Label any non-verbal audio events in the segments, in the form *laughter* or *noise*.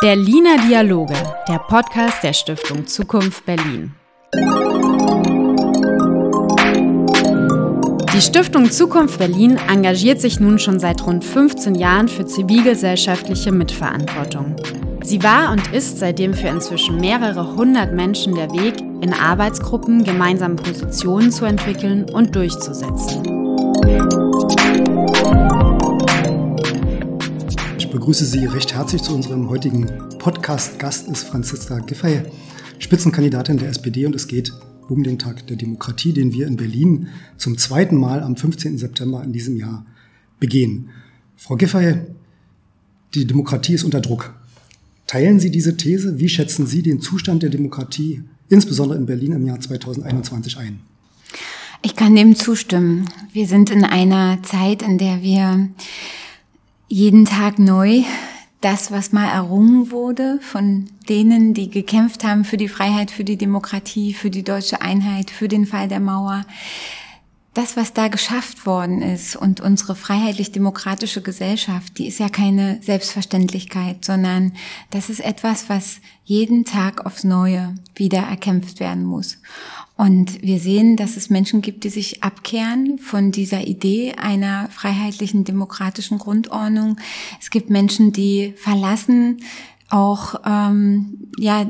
Berliner Dialoge, der Podcast der Stiftung Zukunft Berlin. Die Stiftung Zukunft Berlin engagiert sich nun schon seit rund 15 Jahren für zivilgesellschaftliche Mitverantwortung. Sie war und ist seitdem für inzwischen mehrere hundert Menschen der Weg, in Arbeitsgruppen gemeinsam Positionen zu entwickeln und durchzusetzen. Begrüße Sie recht herzlich zu unserem heutigen Podcast. Gast ist Franziska Giffey, Spitzenkandidatin der SPD und es geht um den Tag der Demokratie, den wir in Berlin zum zweiten Mal am 15. September in diesem Jahr begehen. Frau Giffey, die Demokratie ist unter Druck. Teilen Sie diese These? Wie schätzen Sie den Zustand der Demokratie, insbesondere in Berlin im Jahr 2021 ein? Ich kann dem zustimmen. Wir sind in einer Zeit, in der wir jeden Tag neu das, was mal errungen wurde von denen, die gekämpft haben für die Freiheit, für die Demokratie, für die deutsche Einheit, für den Fall der Mauer. Das, was da geschafft worden ist und unsere freiheitlich-demokratische Gesellschaft, die ist ja keine Selbstverständlichkeit, sondern das ist etwas, was jeden Tag aufs Neue wieder erkämpft werden muss. Und wir sehen, dass es Menschen gibt, die sich abkehren von dieser Idee einer freiheitlichen demokratischen Grundordnung. Es gibt Menschen, die verlassen auch ähm, ja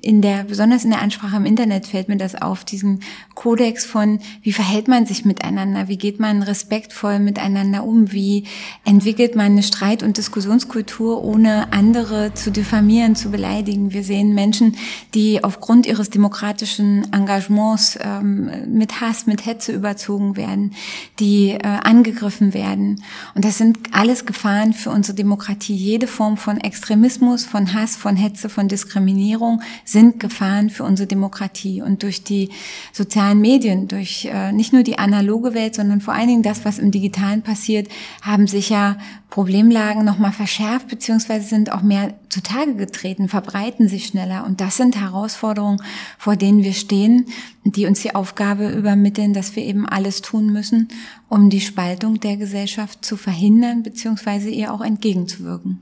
in der besonders in der Ansprache im Internet fällt mir das auf diesen Kodex von wie verhält man sich miteinander? Wie geht man respektvoll miteinander um? Wie entwickelt man eine Streit- und Diskussionskultur ohne andere zu diffamieren zu beleidigen? Wir sehen Menschen die aufgrund ihres demokratischen Engagements ähm, mit Hass mit Hetze überzogen werden die äh, angegriffen werden. Und das sind alles Gefahren für unsere Demokratie. Jede Form von Extremismus von Hass, von Hetze, von Diskriminierung sind Gefahren für unsere Demokratie. Und durch die sozialen Medien, durch äh, nicht nur die analoge Welt, sondern vor allen Dingen das, was im Digitalen passiert, haben sich ja Problemlagen nochmal verschärft, beziehungsweise sind auch mehr zutage getreten, verbreiten sich schneller. Und das sind Herausforderungen, vor denen wir stehen, die uns die Aufgabe übermitteln, dass wir eben alles tun müssen, um die Spaltung der Gesellschaft zu verhindern, beziehungsweise ihr auch entgegenzuwirken.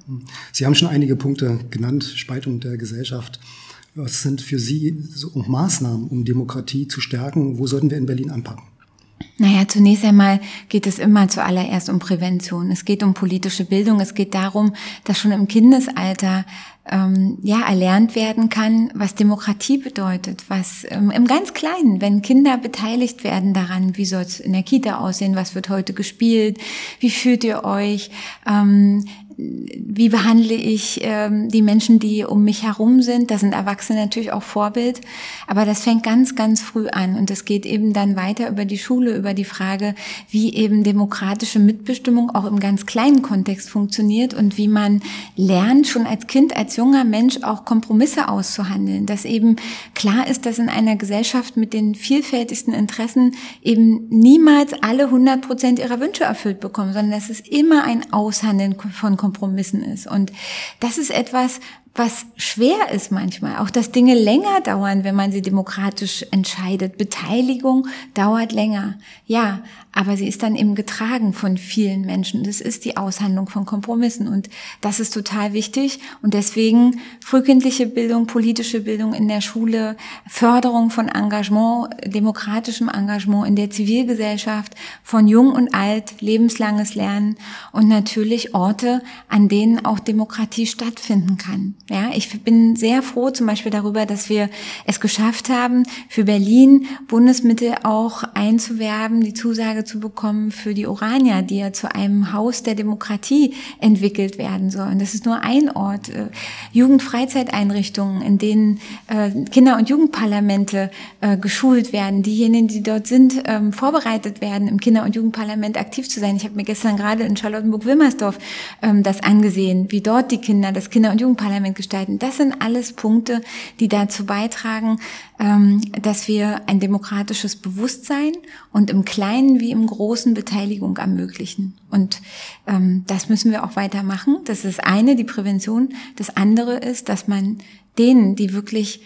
Sie haben schon einige Punkte genannt, Spaltung der Gesellschaft. Was sind für Sie so Maßnahmen, um Demokratie zu stärken? Wo sollten wir in Berlin anpacken? Naja, zunächst einmal geht es immer zuallererst um Prävention. Es geht um politische Bildung. Es geht darum, dass schon im Kindesalter ähm, ja erlernt werden kann, was Demokratie bedeutet, was ähm, im ganz Kleinen, wenn Kinder beteiligt werden daran, wie soll es in der Kita aussehen, was wird heute gespielt, wie fühlt ihr euch, ähm, wie behandle ich ähm, die Menschen, die um mich herum sind. Da sind Erwachsene natürlich auch Vorbild. Aber das fängt ganz, ganz früh an. Und es geht eben dann weiter über die Schule, über die Frage, wie eben demokratische Mitbestimmung auch im ganz kleinen Kontext funktioniert und wie man lernt, schon als Kind, als junger Mensch auch Kompromisse auszuhandeln. Dass eben klar ist, dass in einer Gesellschaft mit den vielfältigsten Interessen eben niemals alle 100 Prozent ihrer Wünsche erfüllt bekommen, sondern dass es immer ein Aushandeln von Kompromissen ist. Und das ist etwas, was schwer ist manchmal, auch dass Dinge länger dauern, wenn man sie demokratisch entscheidet. Beteiligung dauert länger, ja, aber sie ist dann eben getragen von vielen Menschen. Das ist die Aushandlung von Kompromissen und das ist total wichtig und deswegen frühkindliche Bildung, politische Bildung in der Schule, Förderung von Engagement, demokratischem Engagement in der Zivilgesellschaft, von jung und alt, lebenslanges Lernen und natürlich Orte, an denen auch Demokratie stattfinden kann. Ja, ich bin sehr froh zum Beispiel darüber, dass wir es geschafft haben, für Berlin Bundesmittel auch einzuwerben, die Zusage zu bekommen für die Orania, die ja zu einem Haus der Demokratie entwickelt werden soll. Und das ist nur ein Ort. Äh, Jugendfreizeiteinrichtungen, in denen äh, Kinder- und Jugendparlamente äh, geschult werden, diejenigen, die dort sind, ähm, vorbereitet werden, im Kinder- und Jugendparlament aktiv zu sein. Ich habe mir gestern gerade in Charlottenburg-Wilmersdorf ähm, das angesehen, wie dort die Kinder das Kinder- und Jugendparlament gestalten. Das sind alles Punkte, die dazu beitragen, ähm, dass wir ein demokratisches Bewusstsein und im Kleinen wie im Großen Beteiligung ermöglichen. Und ähm, das müssen wir auch weitermachen. Das ist eine, die Prävention. Das andere ist, dass man denen, die wirklich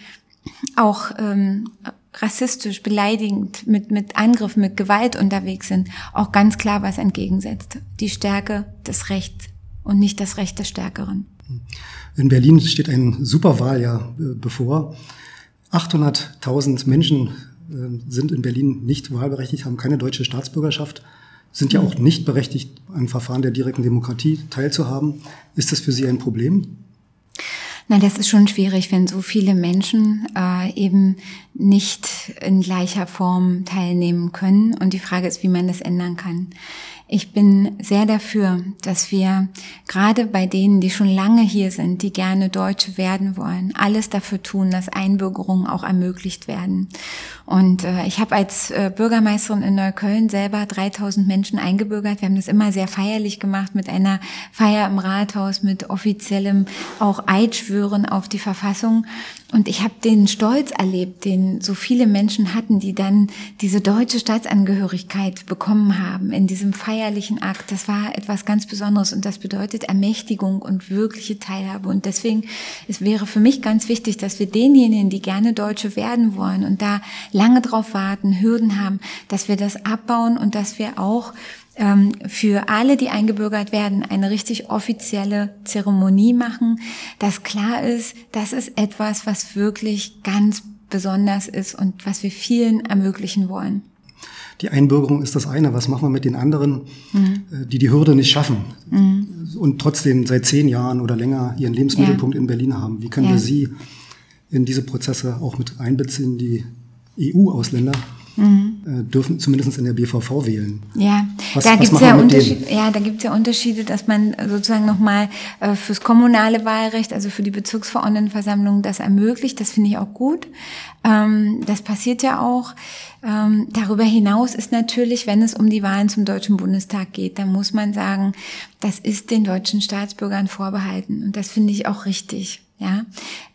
auch ähm, rassistisch, beleidigend, mit, mit Angriffen, mit Gewalt unterwegs sind, auch ganz klar was entgegensetzt. Die Stärke des Rechts und nicht das Recht des Stärkeren. In Berlin steht ein Superwahljahr äh, bevor. 800.000 Menschen äh, sind in Berlin nicht wahlberechtigt, haben keine deutsche Staatsbürgerschaft, sind ja auch nicht berechtigt, an Verfahren der direkten Demokratie teilzuhaben. Ist das für Sie ein Problem? Na, das ist schon schwierig, wenn so viele Menschen äh, eben nicht in gleicher Form teilnehmen können. Und die Frage ist, wie man das ändern kann. Ich bin sehr dafür, dass wir gerade bei denen, die schon lange hier sind, die gerne Deutsche werden wollen, alles dafür tun, dass Einbürgerungen auch ermöglicht werden. Und äh, ich habe als äh, Bürgermeisterin in Neukölln selber 3000 Menschen eingebürgert. Wir haben das immer sehr feierlich gemacht mit einer Feier im Rathaus, mit offiziellem auch Eidschwören auf die Verfassung. Und ich habe den Stolz erlebt, den so viele Menschen hatten, die dann diese deutsche Staatsangehörigkeit bekommen haben in diesem feierlichen Akt. Das war etwas ganz Besonderes und das bedeutet Ermächtigung und wirkliche Teilhabe. Und deswegen es wäre für mich ganz wichtig, dass wir denjenigen, die gerne Deutsche werden wollen und da lange drauf warten, Hürden haben, dass wir das abbauen und dass wir auch ähm, für alle, die eingebürgert werden, eine richtig offizielle Zeremonie machen, dass klar ist, das ist etwas, was wirklich ganz besonders ist und was wir vielen ermöglichen wollen. Die Einbürgerung ist das eine. Was machen wir mit den anderen, mhm. Äh, die die Hürde nicht schaffen mhm. und trotzdem seit zehn Jahren oder länger ihren Lebensmittelpunkt ja. in Berlin haben? Wie können ja. wir sie in diese Prozesse auch mit einbeziehen, die EU-Ausländer? Mhm. Äh, dürfen zumindest in der BVV wählen. Ja, was, da gibt es ja, Unterschied, ja, da gibt's ja Unterschiede, dass man sozusagen nochmal äh, fürs kommunale Wahlrecht, also für die Bezirksverordnetenversammlung das ermöglicht. Das finde ich auch gut. Ähm, das passiert ja auch. Ähm, darüber hinaus ist natürlich, wenn es um die Wahlen zum Deutschen Bundestag geht, dann muss man sagen, das ist den deutschen Staatsbürgern vorbehalten. Und das finde ich auch richtig. Ja,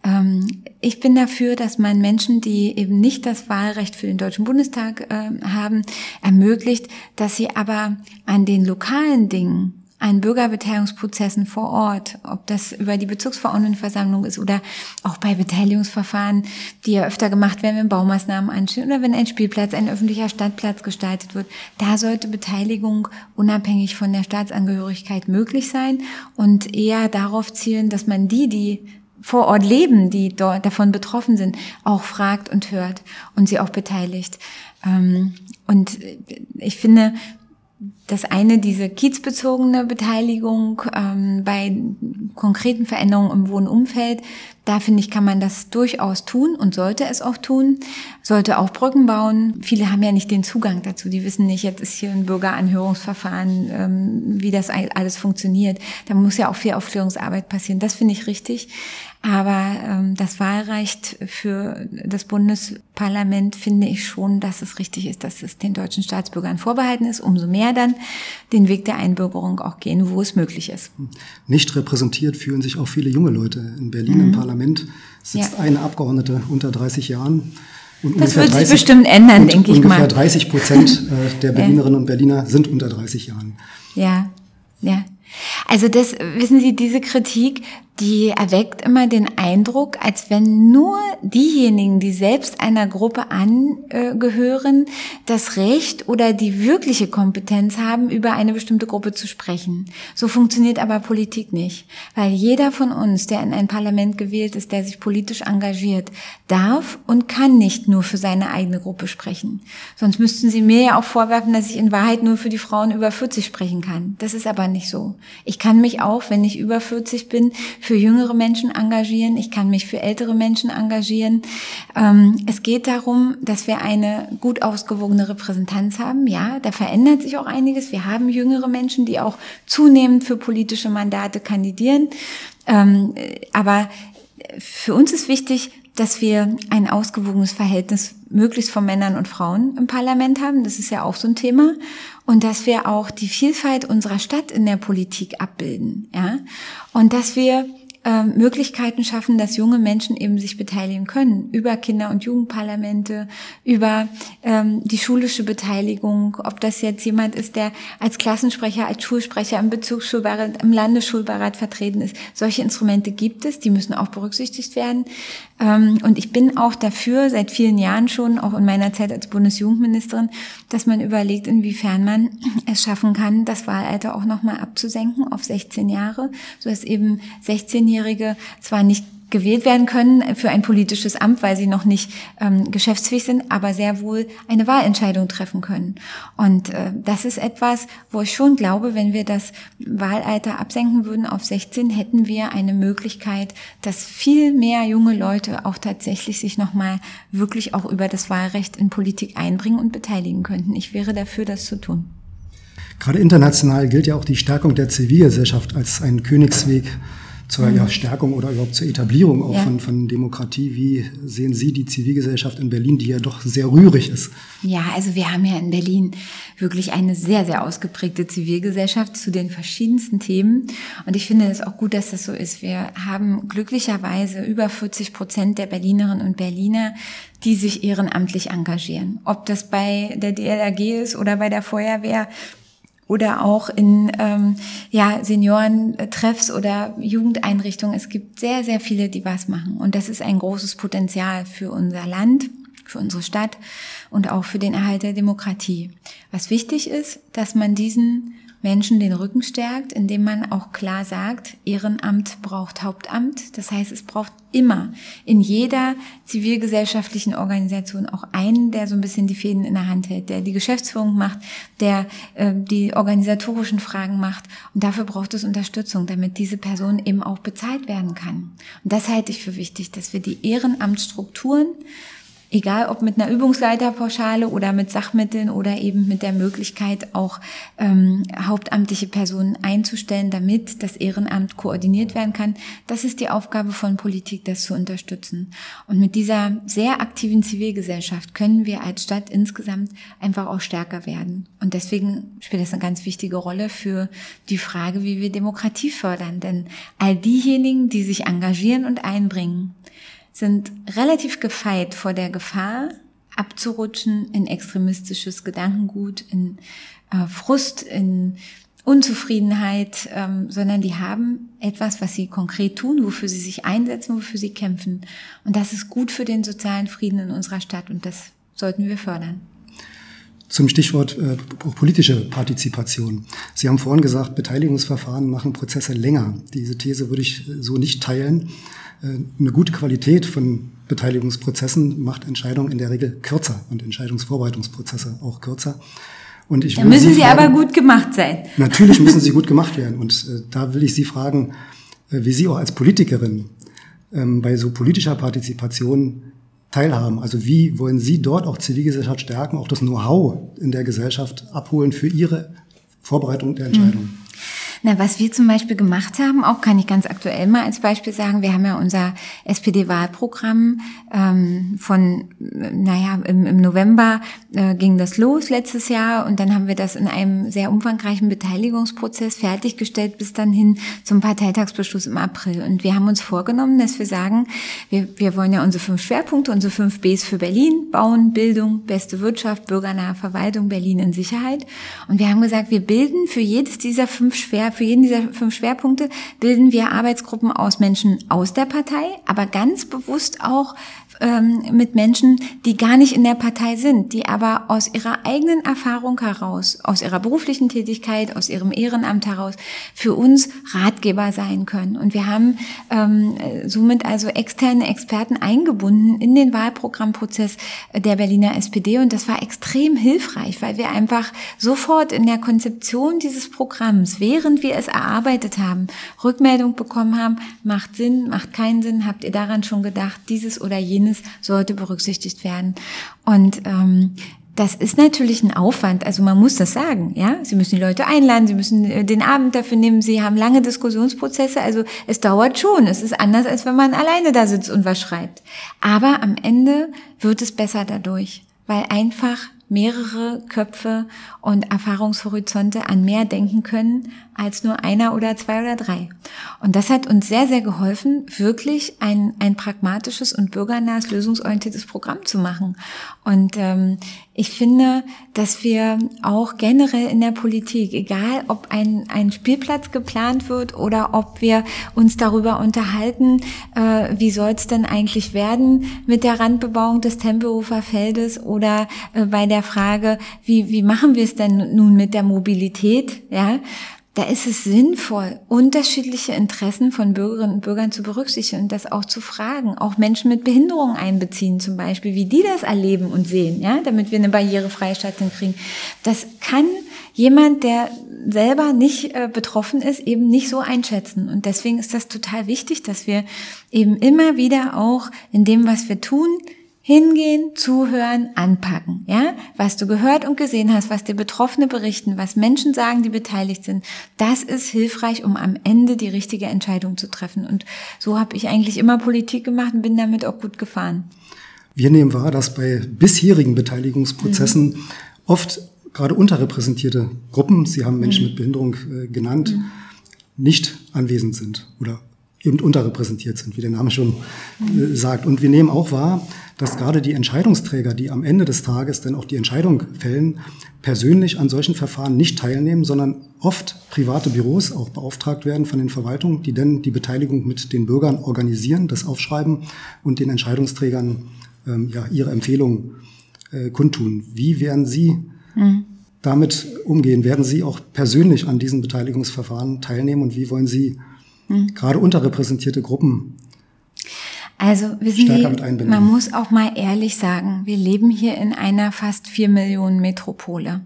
ähm, ich bin dafür, dass man Menschen, die eben nicht das Wahlrecht für den Deutschen Bundestag äh, haben, ermöglicht, dass sie aber an den lokalen Dingen an Bürgerbeteiligungsprozessen vor Ort, ob das über die Bezirksverordnetenversammlung ist oder auch bei Beteiligungsverfahren, die ja öfter gemacht werden, wenn Baumaßnahmen anstehen oder wenn ein Spielplatz, ein öffentlicher Stadtplatz gestaltet wird. Da sollte Beteiligung unabhängig von der Staatsangehörigkeit möglich sein und eher darauf zielen, dass man die, die vor Ort leben, die dort davon betroffen sind, auch fragt und hört und sie auch beteiligt. Ähm, und ich finde, das eine, diese kiezbezogene Beteiligung ähm, bei konkreten Veränderungen im Wohnumfeld, da finde ich, kann man das durchaus tun und sollte es auch tun, sollte auch Brücken bauen. Viele haben ja nicht den Zugang dazu, die wissen nicht, jetzt ist hier ein Bürgeranhörungsverfahren, ähm, wie das alles funktioniert. Da muss ja auch viel Aufklärungsarbeit passieren. Das finde ich richtig. Aber ähm, das Wahlrecht für das Bundesparlament finde ich schon, dass es richtig ist, dass es den deutschen Staatsbürgern vorbehalten ist. Umso mehr dann den Weg der Einbürgerung auch gehen, wo es möglich ist. Nicht repräsentiert fühlen sich auch viele junge Leute. In Berlin mhm. im Parlament sitzt ja. eine Abgeordnete unter 30 Jahren. Und das wird 30, sich bestimmt ändern, denke ich mal. Ungefähr *laughs* 30 Prozent äh, der Berlinerinnen und Berliner sind unter 30 Jahren. Ja, ja. Also das, wissen Sie, diese Kritik die erweckt immer den Eindruck, als wenn nur diejenigen, die selbst einer Gruppe angehören, das Recht oder die wirkliche Kompetenz haben, über eine bestimmte Gruppe zu sprechen. So funktioniert aber Politik nicht, weil jeder von uns, der in ein Parlament gewählt ist, der sich politisch engagiert, darf und kann nicht nur für seine eigene Gruppe sprechen. Sonst müssten Sie mir ja auch vorwerfen, dass ich in Wahrheit nur für die Frauen über 40 sprechen kann. Das ist aber nicht so. Ich kann mich auch, wenn ich über 40 bin, für jüngere Menschen engagieren, ich kann mich für ältere Menschen engagieren. Ähm, es geht darum, dass wir eine gut ausgewogene Repräsentanz haben. Ja, da verändert sich auch einiges. Wir haben jüngere Menschen, die auch zunehmend für politische Mandate kandidieren. Ähm, aber für uns ist wichtig, dass wir ein ausgewogenes Verhältnis möglichst von Männern und Frauen im Parlament haben. Das ist ja auch so ein Thema. Und dass wir auch die Vielfalt unserer Stadt in der Politik abbilden. Ja. Und dass wir ähm, Möglichkeiten schaffen, dass junge Menschen eben sich beteiligen können über Kinder- und Jugendparlamente, über ähm, die schulische Beteiligung, ob das jetzt jemand ist, der als Klassensprecher, als Schulsprecher im Bezirksschulbeirat, im Landesschulbeirat vertreten ist. Solche Instrumente gibt es, die müssen auch berücksichtigt werden. Ähm, und ich bin auch dafür, seit vielen Jahren schon, auch in meiner Zeit als Bundesjugendministerin, dass man überlegt, inwiefern man es schaffen kann, das Wahlalter auch nochmal abzusenken auf 16 Jahre, so dass eben 16 19-Jährige zwar nicht gewählt werden können für ein politisches Amt, weil sie noch nicht ähm, geschäftsfähig sind, aber sehr wohl eine Wahlentscheidung treffen können. Und äh, das ist etwas, wo ich schon glaube, wenn wir das Wahlalter absenken würden auf 16, hätten wir eine Möglichkeit, dass viel mehr junge Leute auch tatsächlich sich nochmal wirklich auch über das Wahlrecht in Politik einbringen und beteiligen könnten. Ich wäre dafür, das zu tun. Gerade international gilt ja auch die Stärkung der Zivilgesellschaft als ein Königsweg zur ja, mhm. Stärkung oder überhaupt zur Etablierung auch ja. von, von Demokratie. Wie sehen Sie die Zivilgesellschaft in Berlin, die ja doch sehr rührig ist? Ja, also wir haben ja in Berlin wirklich eine sehr, sehr ausgeprägte Zivilgesellschaft zu den verschiedensten Themen. Und ich finde es auch gut, dass das so ist. Wir haben glücklicherweise über 40 Prozent der Berlinerinnen und Berliner, die sich ehrenamtlich engagieren. Ob das bei der DLRG ist oder bei der Feuerwehr oder auch in ähm, ja, Seniorentreffs oder Jugendeinrichtungen. Es gibt sehr, sehr viele, die was machen. Und das ist ein großes Potenzial für unser Land, für unsere Stadt und auch für den Erhalt der Demokratie. Was wichtig ist, dass man diesen Menschen den Rücken stärkt, indem man auch klar sagt, Ehrenamt braucht Hauptamt. Das heißt, es braucht immer in jeder zivilgesellschaftlichen Organisation auch einen, der so ein bisschen die Fäden in der Hand hält, der die Geschäftsführung macht, der äh, die organisatorischen Fragen macht. Und dafür braucht es Unterstützung, damit diese Person eben auch bezahlt werden kann. Und das halte ich für wichtig, dass wir die Ehrenamtsstrukturen egal ob mit einer Übungsleiterpauschale oder mit Sachmitteln oder eben mit der Möglichkeit auch ähm, hauptamtliche Personen einzustellen, damit das Ehrenamt koordiniert werden kann. Das ist die Aufgabe von Politik, das zu unterstützen. Und mit dieser sehr aktiven Zivilgesellschaft können wir als Stadt insgesamt einfach auch stärker werden. Und deswegen spielt das eine ganz wichtige Rolle für die Frage, wie wir Demokratie fördern. Denn all diejenigen, die sich engagieren und einbringen, sind relativ gefeit vor der Gefahr, abzurutschen in extremistisches Gedankengut, in äh, Frust, in Unzufriedenheit, ähm, sondern die haben etwas, was sie konkret tun, wofür sie sich einsetzen, wofür sie kämpfen. Und das ist gut für den sozialen Frieden in unserer Stadt und das sollten wir fördern. Zum Stichwort äh, politische Partizipation. Sie haben vorhin gesagt, Beteiligungsverfahren machen Prozesse länger. Diese These würde ich so nicht teilen. Äh, eine gute Qualität von Beteiligungsprozessen macht Entscheidungen in der Regel kürzer und Entscheidungsvorbereitungsprozesse auch kürzer. Und ich da müssen Sie, Sie fragen, aber gut gemacht sein. *laughs* Natürlich müssen sie *laughs* gut gemacht werden. Und äh, da will ich Sie fragen, äh, wie Sie auch als Politikerin ähm, bei so politischer Partizipation teilhaben. Also wie wollen Sie dort auch Zivilgesellschaft stärken, auch das Know-how in der Gesellschaft abholen für Ihre Vorbereitung der Entscheidung? Mhm. Na, was wir zum Beispiel gemacht haben, auch kann ich ganz aktuell mal als Beispiel sagen, wir haben ja unser SPD-Wahlprogramm ähm, von, naja, im, im November äh, ging das los letztes Jahr und dann haben wir das in einem sehr umfangreichen Beteiligungsprozess fertiggestellt bis dann hin zum Parteitagsbeschluss im April. Und wir haben uns vorgenommen, dass wir sagen, wir, wir wollen ja unsere fünf Schwerpunkte, unsere fünf Bs für Berlin, Bauen, Bildung, beste Wirtschaft, bürgernahe Verwaltung, Berlin in Sicherheit. Und wir haben gesagt, wir bilden für jedes dieser fünf Für jeden dieser fünf Schwerpunkte bilden wir Arbeitsgruppen aus Menschen aus der Partei, aber ganz bewusst auch ähm, mit Menschen, die gar nicht in der Partei sind, die aber aus ihrer eigenen Erfahrung heraus, aus ihrer beruflichen Tätigkeit, aus ihrem Ehrenamt heraus für uns Ratgeber sein können. Und wir haben ähm, somit also externe Experten eingebunden in den Wahlprogrammprozess der Berliner SPD und das war extrem hilfreich, weil wir einfach sofort in der Konzeption dieses Programms, während wir es erarbeitet haben, Rückmeldung bekommen haben, macht Sinn, macht keinen Sinn, habt ihr daran schon gedacht, dieses oder jenes jenes sollte berücksichtigt werden. Und ähm, das ist natürlich ein Aufwand, also man muss das sagen, ja. Sie müssen die Leute einladen, Sie müssen äh, den Abend dafür nehmen, Sie haben lange Diskussionsprozesse, also es dauert schon. Es ist anders, als wenn man alleine da sitzt und was schreibt. Aber am Ende wird es besser dadurch, weil einfach mehrere Köpfe und Erfahrungshorizonte an mehr denken können als nur einer oder zwei oder drei. Und das hat uns sehr, sehr geholfen, wirklich ein, ein pragmatisches und bürgernahes, lösungsorientiertes Programm zu machen. Und ähm, ich finde, dass wir auch generell in der Politik, egal ob ein, ein Spielplatz geplant wird oder ob wir uns darüber unterhalten, äh, wie soll es denn eigentlich werden mit der Randbebauung des Tempelhofer Feldes oder äh, bei der Frage, wie, wie machen wir es denn nun mit der Mobilität, ja, da ist es sinnvoll, unterschiedliche Interessen von Bürgerinnen und Bürgern zu berücksichtigen und das auch zu fragen. Auch Menschen mit Behinderungen einbeziehen zum Beispiel, wie die das erleben und sehen, ja, damit wir eine barrierefreie Stadt hinkriegen. Das kann jemand, der selber nicht äh, betroffen ist, eben nicht so einschätzen. Und deswegen ist das total wichtig, dass wir eben immer wieder auch in dem, was wir tun, Hingehen, zuhören, anpacken, ja? Was du gehört und gesehen hast, was dir Betroffene berichten, was Menschen sagen, die beteiligt sind, das ist hilfreich, um am Ende die richtige Entscheidung zu treffen. Und so habe ich eigentlich immer Politik gemacht und bin damit auch gut gefahren. Wir nehmen wahr, dass bei bisherigen Beteiligungsprozessen mhm. oft gerade unterrepräsentierte Gruppen, Sie haben Menschen mhm. mit Behinderung äh, genannt, mhm. nicht anwesend sind oder eben unterrepräsentiert sind, wie der Name schon äh, sagt. Und wir nehmen auch wahr, dass gerade die Entscheidungsträger, die am Ende des Tages dann auch die Entscheidung fällen, persönlich an solchen Verfahren nicht teilnehmen, sondern oft private Büros auch beauftragt werden von den Verwaltungen, die dann die Beteiligung mit den Bürgern organisieren, das aufschreiben und den Entscheidungsträgern ähm, ja, ihre Empfehlungen äh, kundtun. Wie werden Sie mhm. damit umgehen? Werden Sie auch persönlich an diesen Beteiligungsverfahren teilnehmen und wie wollen Sie mhm. gerade unterrepräsentierte Gruppen also wissen Sie, man muss auch mal ehrlich sagen, wir leben hier in einer fast vier Millionen Metropole.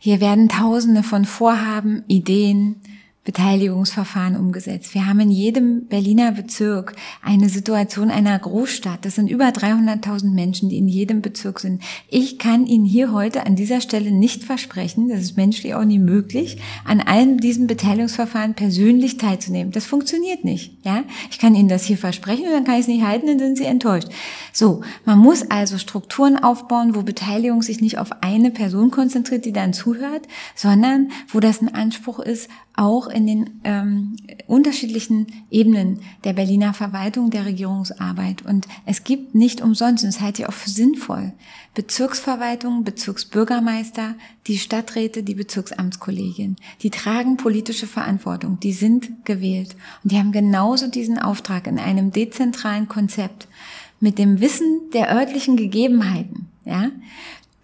Hier werden Tausende von Vorhaben, Ideen, Beteiligungsverfahren umgesetzt. Wir haben in jedem Berliner Bezirk eine Situation einer Großstadt. Das sind über 300.000 Menschen, die in jedem Bezirk sind. Ich kann Ihnen hier heute an dieser Stelle nicht versprechen, das ist menschlich auch nie möglich, an allen diesen Beteiligungsverfahren persönlich teilzunehmen. Das funktioniert nicht. Ja, ich kann Ihnen das hier versprechen dann kann ich es nicht halten, dann sind Sie enttäuscht. So, man muss also Strukturen aufbauen, wo Beteiligung sich nicht auf eine Person konzentriert, die dann zuhört, sondern wo das ein Anspruch ist, auch in den ähm, unterschiedlichen Ebenen der Berliner Verwaltung, der Regierungsarbeit. Und es gibt nicht umsonst, und das halte ich auch für sinnvoll, Bezirksverwaltung, Bezirksbürgermeister, die Stadträte, die Bezirksamtskollegien. Die tragen politische Verantwortung, die sind gewählt. Und die haben genauso diesen Auftrag in einem dezentralen Konzept mit dem Wissen der örtlichen Gegebenheiten, ja,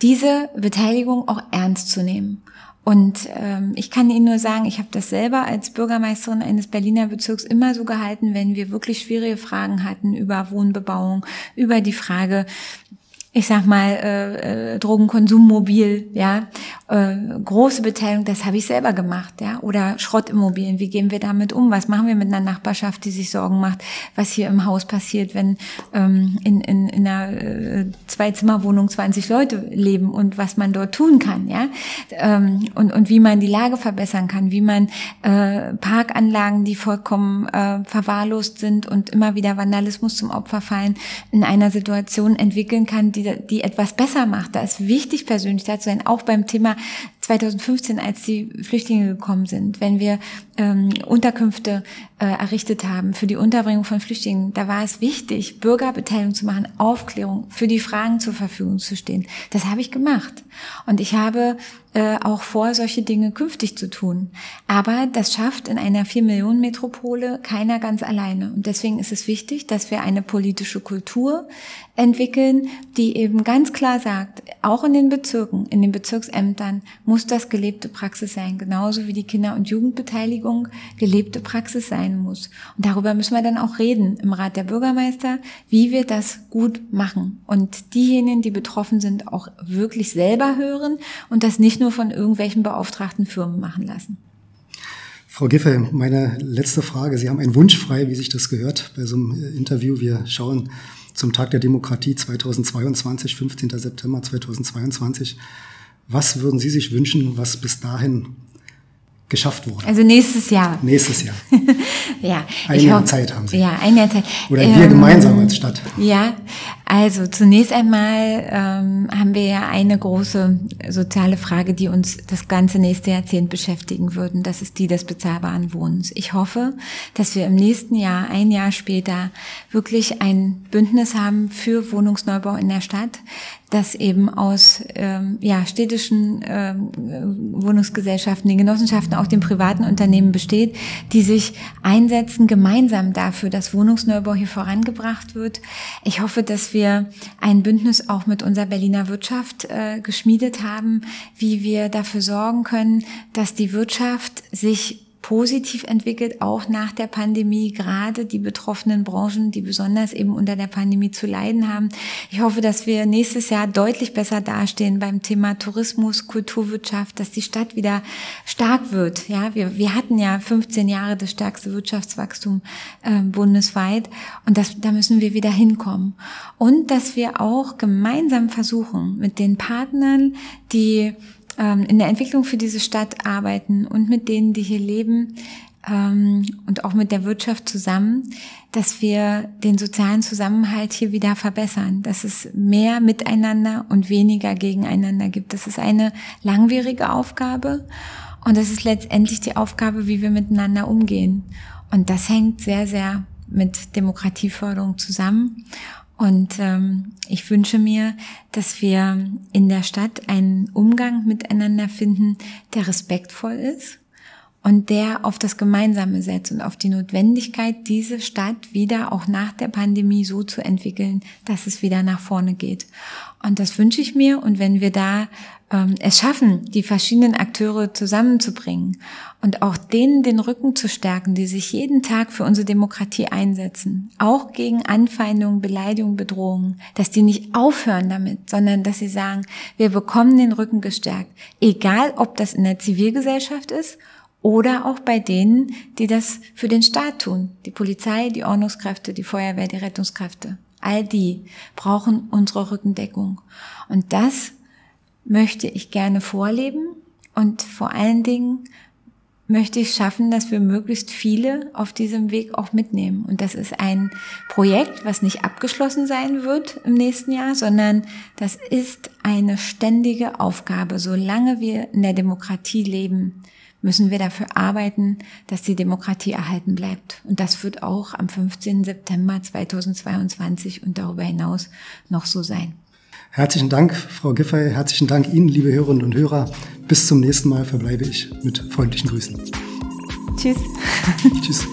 diese Beteiligung auch ernst zu nehmen. Und ähm, ich kann Ihnen nur sagen, ich habe das selber als Bürgermeisterin eines Berliner Bezirks immer so gehalten, wenn wir wirklich schwierige Fragen hatten über Wohnbebauung, über die Frage, ich sag mal, äh, äh, Drogenkonsummobil, ja, äh, große Beteiligung, das habe ich selber gemacht, ja, oder Schrottimmobilien, wie gehen wir damit um? Was machen wir mit einer Nachbarschaft, die sich Sorgen macht, was hier im Haus passiert, wenn ähm, in, in, in einer äh, Zwei-Zimmer-Wohnung 20 Leute leben und was man dort tun kann, ja, ähm, und, und wie man die Lage verbessern kann, wie man äh, Parkanlagen, die vollkommen äh, verwahrlost sind und immer wieder Vandalismus zum Opfer fallen, in einer Situation entwickeln kann, die die, die etwas besser macht. Da ist wichtig, persönlich da zu sein, auch beim Thema 2015, als die Flüchtlinge gekommen sind, wenn wir ähm, Unterkünfte äh, errichtet haben für die Unterbringung von Flüchtlingen, da war es wichtig, Bürgerbeteiligung zu machen, Aufklärung, für die Fragen zur Verfügung zu stehen. Das habe ich gemacht. Und ich habe äh, auch vor, solche Dinge künftig zu tun. Aber das schafft in einer vier Millionen Metropole keiner ganz alleine. Und deswegen ist es wichtig, dass wir eine politische Kultur entwickeln, die eben ganz klar sagt, auch in den Bezirken, in den Bezirksämtern muss das gelebte Praxis sein, genauso wie die Kinder- und Jugendbeteiligung gelebte Praxis sein muss. Und darüber müssen wir dann auch reden im Rat der Bürgermeister, wie wir das gut machen. Und diejenigen, die betroffen sind, auch wirklich selber hören und das nicht nur von irgendwelchen beauftragten Firmen machen lassen. Frau Giffey, meine letzte Frage. Sie haben einen Wunsch frei, wie sich das gehört bei so einem äh, Interview. Wir schauen zum Tag der Demokratie 2022, 15. September 2022. Was würden Sie sich wünschen, was bis dahin geschafft wurde. Also nächstes Jahr. Nächstes Jahr. *laughs* ja. Ein Jahr Zeit haben Sie. Ja, ein Jahr Zeit. Oder wir ähm, gemeinsam als Stadt. Ja, also zunächst einmal ähm, haben wir ja eine große soziale Frage, die uns das ganze nächste Jahrzehnt beschäftigen würden. Das ist die des bezahlbaren Wohnens. Ich hoffe, dass wir im nächsten Jahr, ein Jahr später, wirklich ein Bündnis haben für Wohnungsneubau in der Stadt, das eben aus ähm, ja, städtischen ähm, Wohnungsgesellschaften, den Genossenschaften, auch den privaten Unternehmen besteht, die sich einsetzen gemeinsam dafür, dass Wohnungsneubau hier vorangebracht wird. Ich hoffe, dass wir ein Bündnis auch mit unserer Berliner Wirtschaft äh, geschmiedet haben, wie wir dafür sorgen können, dass die Wirtschaft sich positiv entwickelt, auch nach der Pandemie, gerade die betroffenen Branchen, die besonders eben unter der Pandemie zu leiden haben. Ich hoffe, dass wir nächstes Jahr deutlich besser dastehen beim Thema Tourismus, Kulturwirtschaft, dass die Stadt wieder stark wird. Ja, wir, wir hatten ja 15 Jahre das stärkste Wirtschaftswachstum äh, bundesweit und das, da müssen wir wieder hinkommen. Und dass wir auch gemeinsam versuchen, mit den Partnern, die ähm, in der Entwicklung für diese Stadt arbeiten und mit denen, die hier leben ähm, und auch mit der Wirtschaft zusammen, dass wir den sozialen Zusammenhalt hier wieder verbessern, dass es mehr miteinander und weniger gegeneinander gibt. Das ist eine langwierige Aufgabe und das ist letztendlich die Aufgabe, wie wir miteinander umgehen. Und das hängt sehr, sehr mit Demokratieförderung zusammen. Und ähm, ich wünsche mir, dass wir in der Stadt einen Umgang miteinander finden, der respektvoll ist und der auf das Gemeinsame setzt und auf die Notwendigkeit, diese Stadt wieder auch nach der Pandemie so zu entwickeln, dass es wieder nach vorne geht. Und das wünsche ich mir. Und wenn wir da ähm, es schaffen, die verschiedenen Akteure zusammenzubringen und auch denen den Rücken zu stärken, die sich jeden Tag für unsere Demokratie einsetzen, auch gegen Anfeindungen, Beleidigungen, Bedrohungen, dass die nicht aufhören damit, sondern dass sie sagen, wir bekommen den Rücken gestärkt, egal ob das in der Zivilgesellschaft ist oder auch bei denen, die das für den Staat tun, die Polizei, die Ordnungskräfte, die Feuerwehr, die Rettungskräfte. All die brauchen unsere Rückendeckung. Und das möchte ich gerne vorleben und vor allen Dingen möchte ich schaffen, dass wir möglichst viele auf diesem Weg auch mitnehmen. Und das ist ein Projekt, was nicht abgeschlossen sein wird im nächsten Jahr, sondern das ist eine ständige Aufgabe. Solange wir in der Demokratie leben, müssen wir dafür arbeiten, dass die Demokratie erhalten bleibt. Und das wird auch am 15. September 2022 und darüber hinaus noch so sein. Herzlichen Dank, Frau Giffey. Herzlichen Dank Ihnen, liebe Hörerinnen und Hörer. Bis zum nächsten Mal verbleibe ich mit freundlichen Grüßen. Tschüss. *laughs* Tschüss.